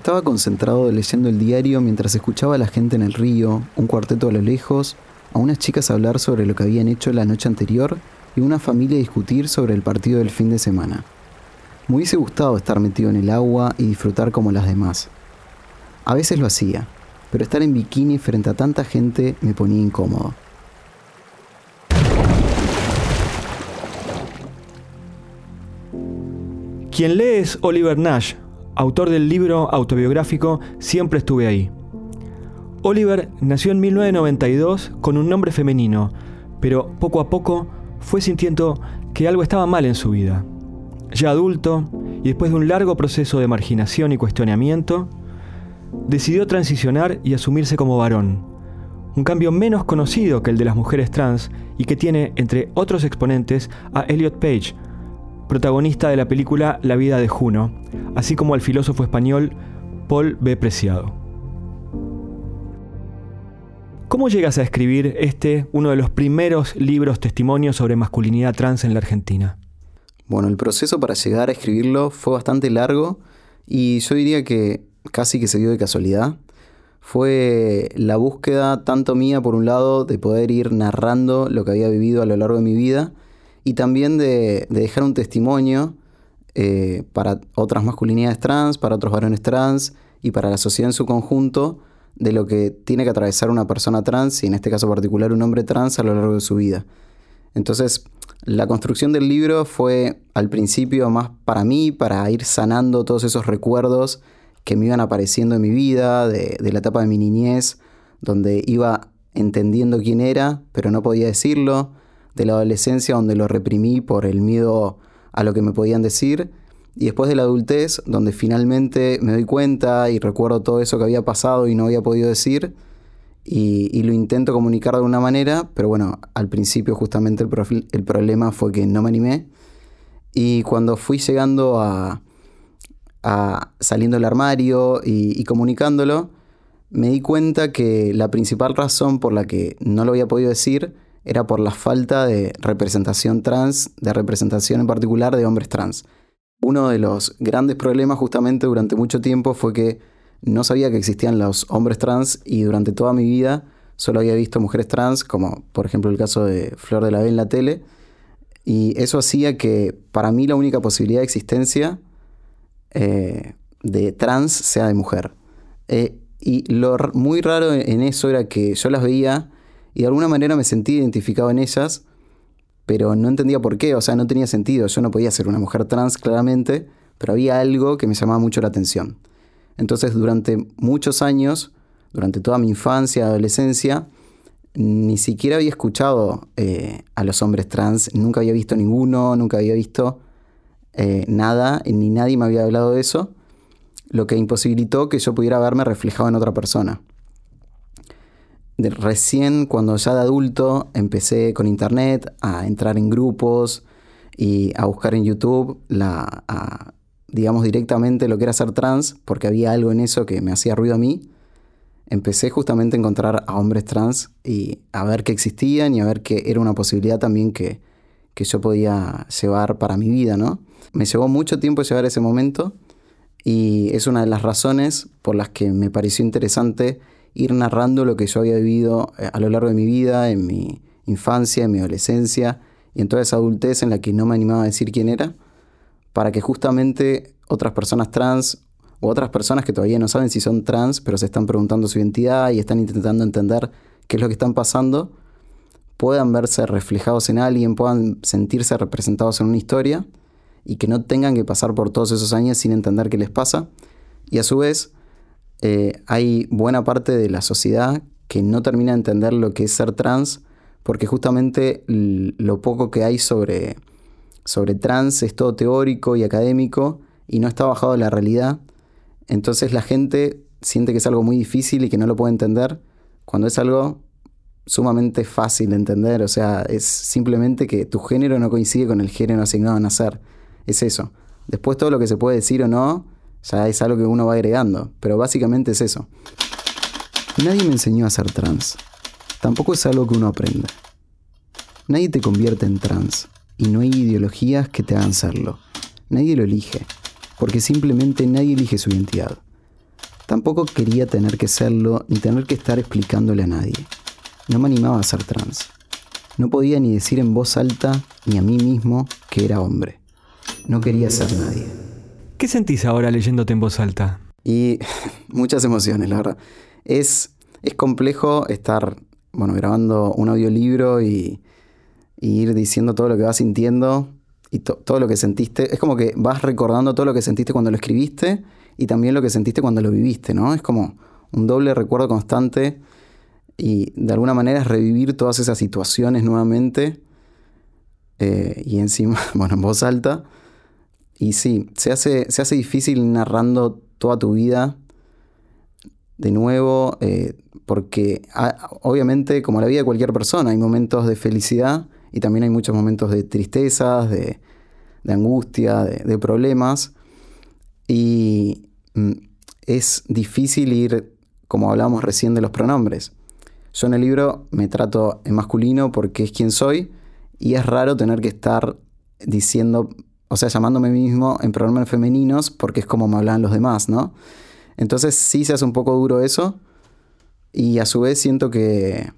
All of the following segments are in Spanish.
Estaba concentrado leyendo el diario mientras escuchaba a la gente en el río, un cuarteto a lo lejos, a unas chicas hablar sobre lo que habían hecho la noche anterior y una familia discutir sobre el partido del fin de semana. Me hubiese gustado estar metido en el agua y disfrutar como las demás. A veces lo hacía, pero estar en bikini frente a tanta gente me ponía incómodo. Quien lee es Oliver Nash, autor del libro autobiográfico Siempre estuve ahí. Oliver nació en 1992 con un nombre femenino, pero poco a poco fue sintiendo que algo estaba mal en su vida. Ya adulto, y después de un largo proceso de marginación y cuestionamiento, decidió transicionar y asumirse como varón. Un cambio menos conocido que el de las mujeres trans y que tiene, entre otros exponentes, a Elliot Page, protagonista de la película La vida de Juno, así como al filósofo español Paul B. Preciado. ¿Cómo llegas a escribir este, uno de los primeros libros testimonios sobre masculinidad trans en la Argentina? Bueno, el proceso para llegar a escribirlo fue bastante largo y yo diría que casi que se dio de casualidad. Fue la búsqueda tanto mía por un lado de poder ir narrando lo que había vivido a lo largo de mi vida y también de, dejar un testimonio eh, para otras masculinidades trans, para otros varones trans y para la sociedad en su conjunto de lo que tiene que atravesar una persona trans y en este caso particular un hombre trans a lo largo de su vida. Entonces, la construcción del libro fue al principio más para mí, para ir sanando todos esos recuerdos que me iban apareciendo en mi vida, de, de la etapa de mi niñez, donde iba entendiendo quién era, pero no podía decirlo, de la adolescencia donde lo reprimí por el miedo a lo que me podían decir, y después de la adultez, donde finalmente me doy cuenta y recuerdo todo eso que había pasado y no había podido decir, y, lo intento comunicar de una manera, pero bueno, al principio justamente el, el problema fue que no me animé, y cuando fui llegando a, a saliendo del armario y, y comunicándolo, me di cuenta que la principal razón por la que no lo había podido decir era por la falta de representación trans, de representación en particular de hombres trans. Uno de los grandes problemas justamente durante mucho tiempo fue que no sabía que existían los hombres trans y durante toda mi vida solo había visto mujeres trans, como por ejemplo el caso de Flor de la B en la tele, y eso hacía que para mí la única posibilidad de existencia eh, de trans sea de mujer. Eh, y lo muy raro en eso era que yo las veía y de alguna manera me sentí identificado en ellas, pero no entendía por qué, o sea, no tenía sentido. Yo no podía ser una mujer trans claramente, pero había algo que me llamaba mucho la atención. Entonces, durante muchos años, durante toda mi infancia, adolescencia, ni siquiera había escuchado eh, a los hombres trans, nunca había visto ninguno, nunca había visto eh, nada, ni nadie me había hablado de eso, lo que imposibilitó que yo pudiera verme reflejado en otra persona recién cuando ya de adulto empecé con internet a entrar en grupos y a buscar en YouTube la, digamos directamente lo que era ser trans, porque había algo en eso que me hacía ruido a mí. Empecé justamente a encontrar a hombres trans y a ver que existían y a ver que era una posibilidad también que, que yo podía llevar para mi vida, ¿no? Me llevó mucho tiempo llegar a ese momento y es una de las razones por las que me pareció interesante ir narrando lo que yo había vivido eh, a lo largo de mi vida, en mi infancia, en mi adolescencia y en toda esa adultez en la que no me animaba a decir quién era, para que justamente otras personas trans o otras personas que todavía no saben si son trans, pero se están preguntando su identidad y están intentando entender qué es lo que están pasando, puedan verse reflejados en alguien, puedan sentirse representados en una historia y que no tengan que pasar por todos esos años sin entender qué les pasa. Y a su vez, eh, hay buena parte de la sociedad que no termina de entender lo que es ser trans porque justamente lo poco que hay sobre, sobre trans es todo teórico y académico y no está bajado a la realidad. Entonces la gente siente que es algo muy difícil y que no lo puede entender, cuando es algo sumamente fácil de entender. O sea, es simplemente que tu género no coincide con el género asignado a nacer. Es eso. Después todo lo que se puede decir o no, ya es algo que uno va agregando. Pero básicamente es eso. Nadie me enseñó a ser trans. Tampoco es algo que uno aprende. Nadie te convierte en trans. Y no hay ideologías que te hagan serlo. Nadie lo elige. Porque simplemente nadie elige su identidad. Tampoco quería tener que serlo ni tener que estar explicándole a nadie. No me animaba a ser trans. No podía ni decir en voz alta ni a mí mismo que era hombre. No quería ser nadie. ¿Qué sentís ahora leyéndote en voz alta? Y muchas emociones, la verdad. Es, es complejo estar, bueno, grabando un audiolibro y, ir diciendo todo lo que vas sintiendo y todo lo que sentiste. Es como que vas recordando todo lo que sentiste cuando lo escribiste y también lo que sentiste cuando lo viviste, ¿no? Es como un doble recuerdo constante y de alguna manera es revivir todas esas situaciones nuevamente eh, y encima, bueno, en voz alta. Y sí, se hace, se hace difícil narrando toda tu vida de nuevo, eh, porque obviamente, como la vida de cualquier persona, hay momentos de felicidad y también hay muchos momentos de tristezas, de, angustia, de, de, problemas. Y mm, es difícil ir, como hablábamos recién de los pronombres. Yo en el libro me trato en masculino porque es quien soy y es raro tener que estar diciendo, o sea, llamándome a mí mismo en pronombres femeninos porque es como me hablan los demás, ¿no? Entonces sí se hace un poco duro eso y a su vez siento que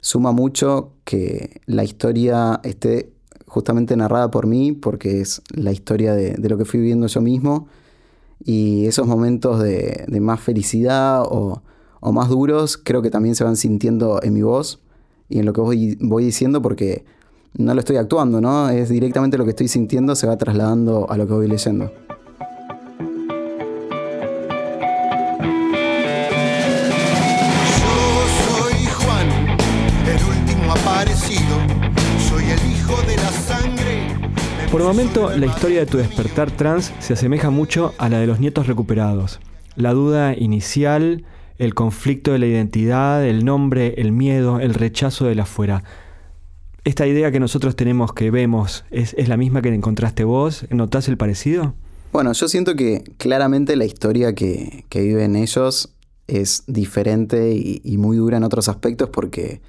suma mucho que la historia esté justamente narrada por mí porque es la historia de, lo que fui viviendo yo mismo y esos momentos de, más felicidad o más duros, creo que también se van sintiendo en mi voz y en lo que voy diciendo porque no lo estoy actuando, ¿no? Es directamente lo que estoy sintiendo, se va trasladando a lo que voy leyendo. soy Juan, el último aparecido. Soy el hijo de la sangre. Por el momento, la historia de tu despertar trans se asemeja mucho a la de los nietos recuperados. La duda inicial, el conflicto de la identidad, el nombre, el miedo, el rechazo del afuera. ¿Esta idea que nosotros tenemos, que vemos, es, la misma que encontraste vos? ¿Notás el parecido? Bueno, yo siento que claramente la historia que, viven ellos es diferente y, muy dura en otros aspectos porque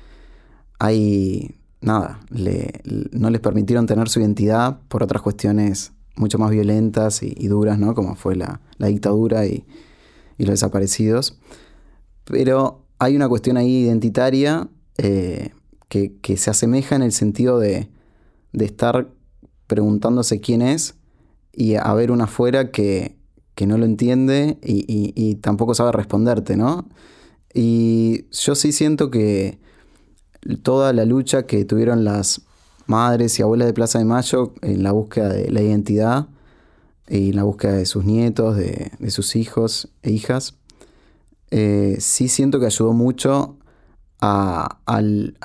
hay, nada, no les permitieron tener su identidad por otras cuestiones mucho más violentas y, duras, ¿no? Como fue la, dictadura y, y, los desaparecidos. Pero hay una cuestión ahí identitaria eh, que, se asemeja en el sentido de, estar preguntándose quién es y haber una afuera que, no lo entiende y, tampoco sabe responderte, ¿no? Y yo sí siento que toda la lucha que tuvieron las madres y abuelas de Plaza de Mayo en la búsqueda de la identidad y en la búsqueda de sus nietos, de sus hijos e hijas, eh, sí siento que ayudó mucho a,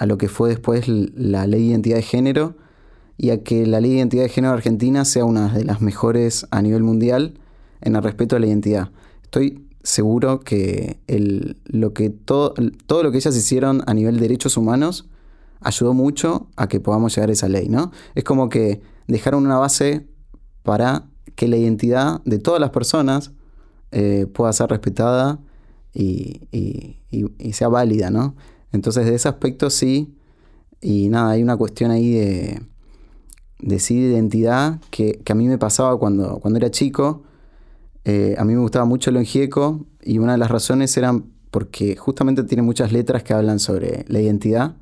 lo que fue después la ley de identidad de género y a que la ley de identidad de género argentina sea una de las mejores a nivel mundial en el respeto a la identidad. Estoy seguro que, lo que todo, todo lo que ellas hicieron a nivel de derechos humanos ayudó mucho a que podamos llegar a esa ley, ¿no? Es como que dejaron una base para que la identidad de todas las personas eh, pueda ser respetada y, sea válida, ¿no? Entonces, de ese aspecto sí, y nada, hay una cuestión ahí de, de sí de identidad que, a mí me pasaba cuando, cuando era chico. Eh, a mí me gustaba mucho lo engieco y una de las razones eran porque justamente tiene muchas letras que hablan sobre la identidad.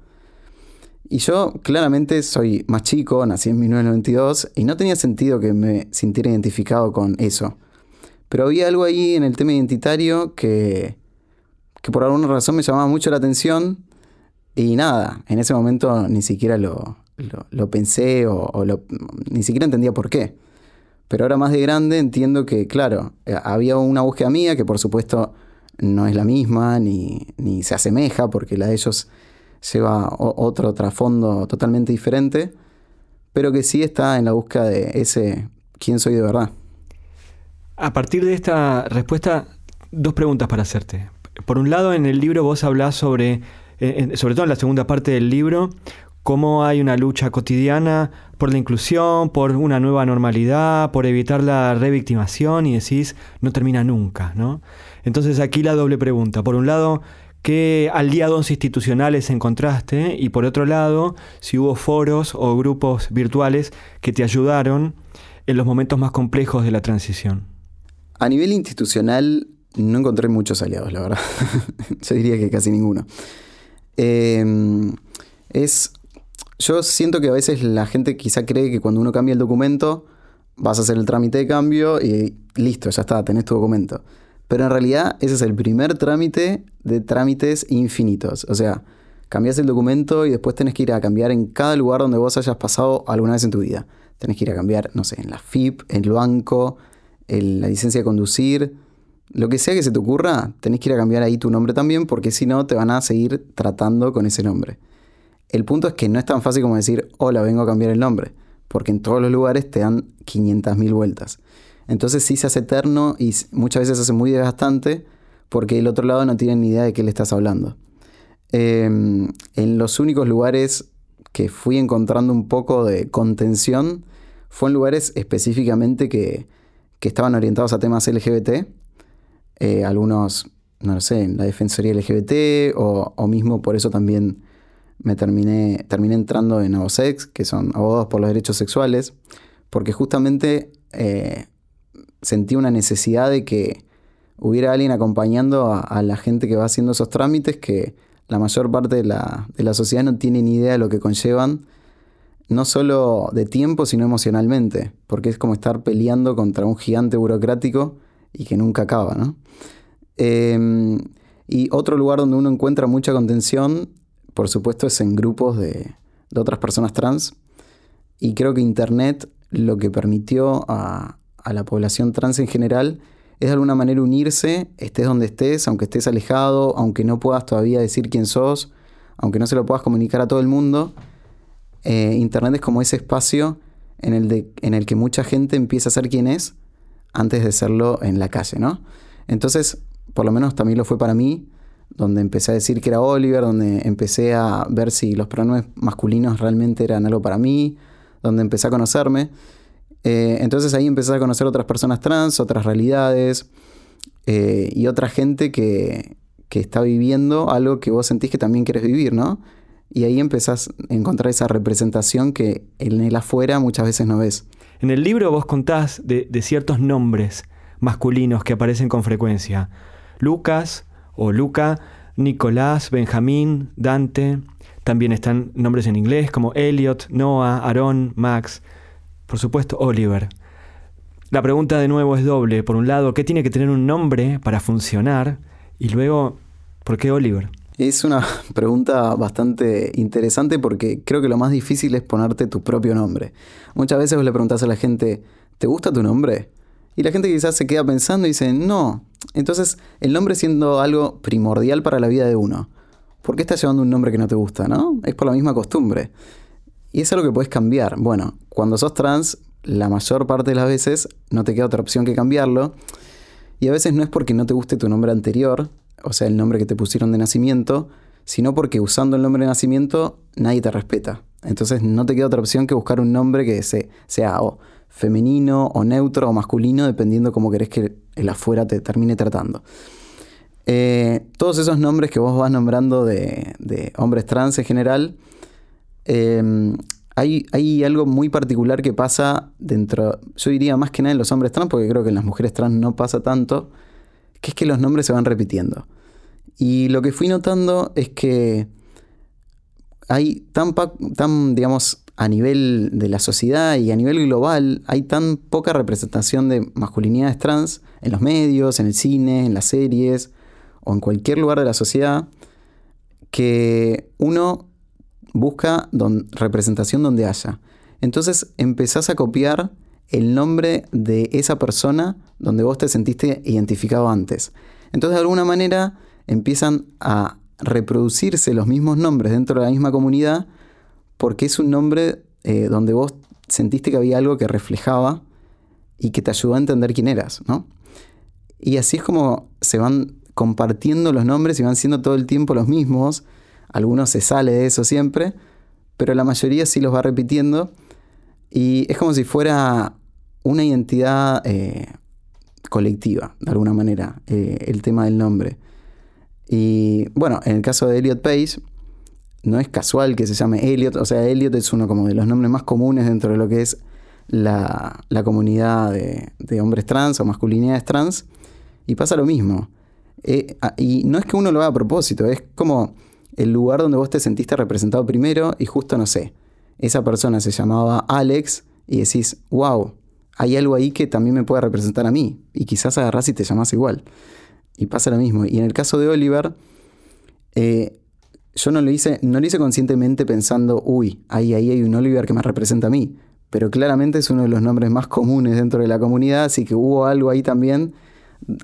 Y yo claramente soy más chico, nací en 1992 y no tenía sentido que me sintiera identificado con eso. Pero había algo ahí en el tema identitario que, que por alguna razón me llamaba mucho la atención y nada, en ese momento ni siquiera lo, lo, pensé o, ni siquiera entendía por qué. Pero ahora más de grande entiendo que, claro, eh, había una búsqueda mía que por supuesto no es la misma ni, ni se asemeja porque la de ellos lleva otro trasfondo totalmente diferente, pero que sí está en la búsqueda de ese quién soy de verdad. A partir de esta respuesta, dos preguntas para hacerte. Por un lado, en el libro vos hablás sobre, eh, sobre todo en la segunda parte del libro, cómo hay una lucha cotidiana por la inclusión, por una nueva normalidad, por evitar la revictimación y decís, no termina nunca, ¿no? Entonces aquí la doble pregunta. Por un lado, ¿qué aliados institucionales encontraste? Y por otro lado, si hubo foros o grupos virtuales que te ayudaron en los momentos más complejos de la transición. A nivel institucional no encontré muchos aliados, la verdad. Yo diría que casi ninguno. Em, es. Yo siento que a veces la gente quizá cree que cuando uno cambia el documento, vas a hacer el trámite de cambio y listo, ya está, tenés tu documento. Pero en realidad ese es el primer trámite de trámites infinitos. O sea, cambias el documento y después tenés que ir a cambiar en cada lugar donde vos hayas pasado alguna vez en tu vida. Tenés que ir a cambiar, no sé, en la FIP, en el banco, en la licencia de conducir. Lo que sea que se te ocurra, tenés que ir a cambiar ahí tu nombre también porque si no te van a seguir tratando con ese nombre. El punto es que no es tan fácil como decir, hola, vengo a cambiar el nombre, porque en todos los lugares te dan 500.000 vueltas. Entonces sí se hace eterno y muchas veces se hace muy desgastante porque el otro lado no tiene ni idea de qué le estás hablando. Em, en los únicos lugares que fui encontrando un poco de contención fue en lugares específicamente que, estaban orientados a temas LGBT. Eh, algunos, no lo sé, en la Defensoría LGBT o, mismo por eso también me terminé, terminé entrando en Abosex, que son abogados por los derechos sexuales, porque justamente eh, sentí una necesidad de que hubiera alguien acompañando a, la gente que va haciendo esos trámites que la mayor parte de la, sociedad no tiene ni idea de lo que conllevan, no solo de tiempo, sino emocionalmente, porque es como estar peleando contra un gigante burocrático y que nunca acaba, ¿no? Em, y otro lugar donde uno encuentra mucha contención, por supuesto, es en grupos de, otras personas trans. Y creo que Internet lo que permitió a, la población trans en general es de alguna manera unirse, estés donde estés, aunque estés alejado, aunque no puedas todavía decir quién sos, aunque no se lo puedas comunicar a todo el mundo. Eh, Internet es como ese espacio en el, en el que mucha gente empieza a ser quien es antes de serlo en la calle, ¿no? Entonces, por lo menos también lo fue para mí, donde empecé a decir que era Oliver, donde empecé a ver si los pronombres masculinos realmente eran algo para mí, donde empecé a conocerme. Eh, entonces ahí empezás a conocer otras personas trans, otras realidades eh, y otra gente que, está viviendo algo que vos sentís que también quieres vivir, ¿no? Y ahí empezás a encontrar esa representación que en el afuera muchas veces no ves. En el libro vos contás de, ciertos nombres masculinos que aparecen con frecuencia. Lucas o Luca, Nicolás, Benjamín, Dante. También están nombres en inglés como Elliot, Noah, Aaron, Max por supuesto, Oliver. La pregunta de nuevo es doble. Por un lado, ¿qué tiene que tener un nombre para funcionar? Y luego, ¿por qué Oliver? Es una pregunta bastante interesante porque creo que lo más difícil es ponerte tu propio nombre. Muchas veces vos le preguntás a la gente, ¿te gusta tu nombre? Y la gente quizás se queda pensando y dice, no. Entonces, el nombre siendo algo primordial para la vida de uno. ¿Por qué estás llevando un nombre que no te gusta, no? Es por la misma costumbre. Y es algo que puedes cambiar. Bueno, cuando sos trans, la mayor parte de las veces no te queda otra opción que cambiarlo. Y a veces no es porque no te guste tu nombre anterior, o sea, el nombre que te pusieron de nacimiento, sino porque usando el nombre de nacimiento nadie te respeta. Entonces no te queda otra opción que buscar un nombre que sea o femenino o neutro o masculino, dependiendo cómo querés que el afuera te termine tratando. Eh, todos esos nombres que vos vas nombrando de, hombres trans en general, Em, hay, algo muy particular que pasa dentro, yo diría más que nada en los hombres trans, porque creo que en las mujeres trans no pasa tanto, que es que los nombres se van repitiendo. Y lo que fui notando es que hay tan, tan, digamos, a nivel de la sociedad y a nivel global, hay tan poca representación de masculinidades trans en los medios, en el cine, en las series o en cualquier lugar de la sociedad, que uno busca representación donde haya. Entonces empezás a copiar el nombre de esa persona donde vos te sentiste identificado antes. Entonces de alguna manera empiezan a reproducirse los mismos nombres dentro de la misma comunidad porque es un nombre eh, donde vos sentiste que había algo que reflejaba y que te ayudó a entender quién eras, ¿no? Y así es como se van compartiendo los nombres y van siendo todo el tiempo los mismos. Algunos se sale de eso siempre, pero la mayoría sí los va repitiendo. Y es como si fuera una identidad eh, colectiva, de alguna manera, eh, el tema del nombre. Y bueno, en el caso de Elliot Page, no es casual que se llame Elliot, o sea, Elliot es uno como de los nombres más comunes dentro de lo que es la, comunidad de, hombres trans o masculinidades trans, y pasa lo mismo. Eh, ah, y no es que uno lo haga a propósito, es como el lugar donde vos te sentiste representado primero y justo, no sé, esa persona se llamaba Alex y decís, wow, hay algo ahí que también me puede representar a mí, y quizás agarrás y te llamás igual. Y pasa lo mismo. Y en el caso de Oliver, eh, yo no lo hice, no lo hice conscientemente pensando, uy, ahí, ahí hay un Oliver que me representa a mí. Pero claramente es uno de los nombres más comunes dentro de la comunidad, así que hubo algo ahí también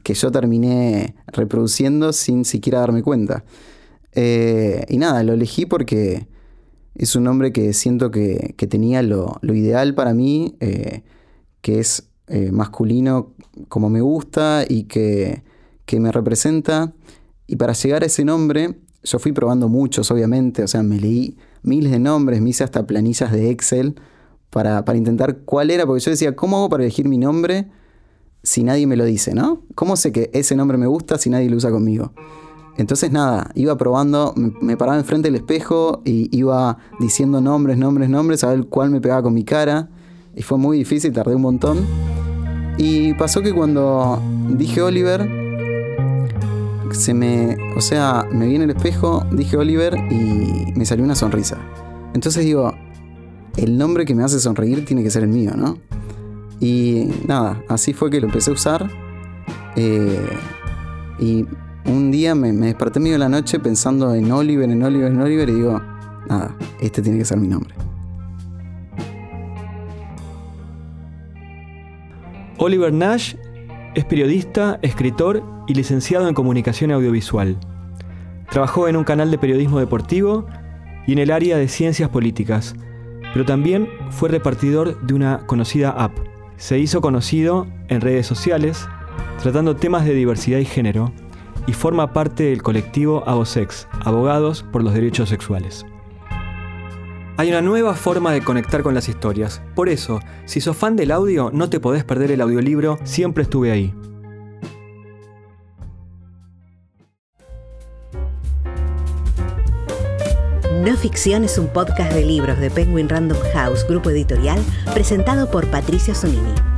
que yo terminé reproduciendo sin siquiera darme cuenta. Eh, y nada, lo elegí porque es un nombre que siento que, tenía lo, ideal para mí, eh, que es eh, masculino como me gusta y que, que me representa. Y para llegar a ese nombre yo fui probando muchos, obviamente, o sea, me leí miles de nombres, me hice hasta planillas de Excel para, intentar cuál era, porque yo decía, ¿cómo hago para elegir mi nombre si nadie me lo dice, ¿no? ¿Cómo sé que ese nombre me gusta si nadie lo usa conmigo? Entonces nada, iba probando, me, paraba enfrente del espejo y iba diciendo nombres, nombres, nombres, a ver cuál me pegaba con mi cara. Y fue muy difícil, tardé un montón. Y pasó que cuando dije Oliver, se me, o sea, me vi en el espejo, dije Oliver y me salió una sonrisa. Entonces digo, el nombre que me hace sonreír tiene que ser el mío, ¿no? Y nada, así fue que lo empecé a usar. Eh, y un día me, me desperté medio de la noche pensando en Oliver, en Oliver, en Oliver y digo, nada, este tiene que ser mi nombre. Oliver Nash es periodista, escritor y licenciado en comunicación audiovisual. Trabajó en un canal de periodismo deportivo y en el área de ciencias políticas, pero también fue repartidor de una conocida app. Se hizo conocido en redes sociales tratando temas de diversidad y género y forma parte del colectivo Abosex, Abogados por los Derechos Sexuales. Hay una nueva forma de conectar con las historias. Por eso, si sos fan del audio, no te podés perder el audiolibro Siempre estuve ahí. No Ficción es un podcast de libros de Penguin Random House, grupo editorial, presentado por Patricio Sonini.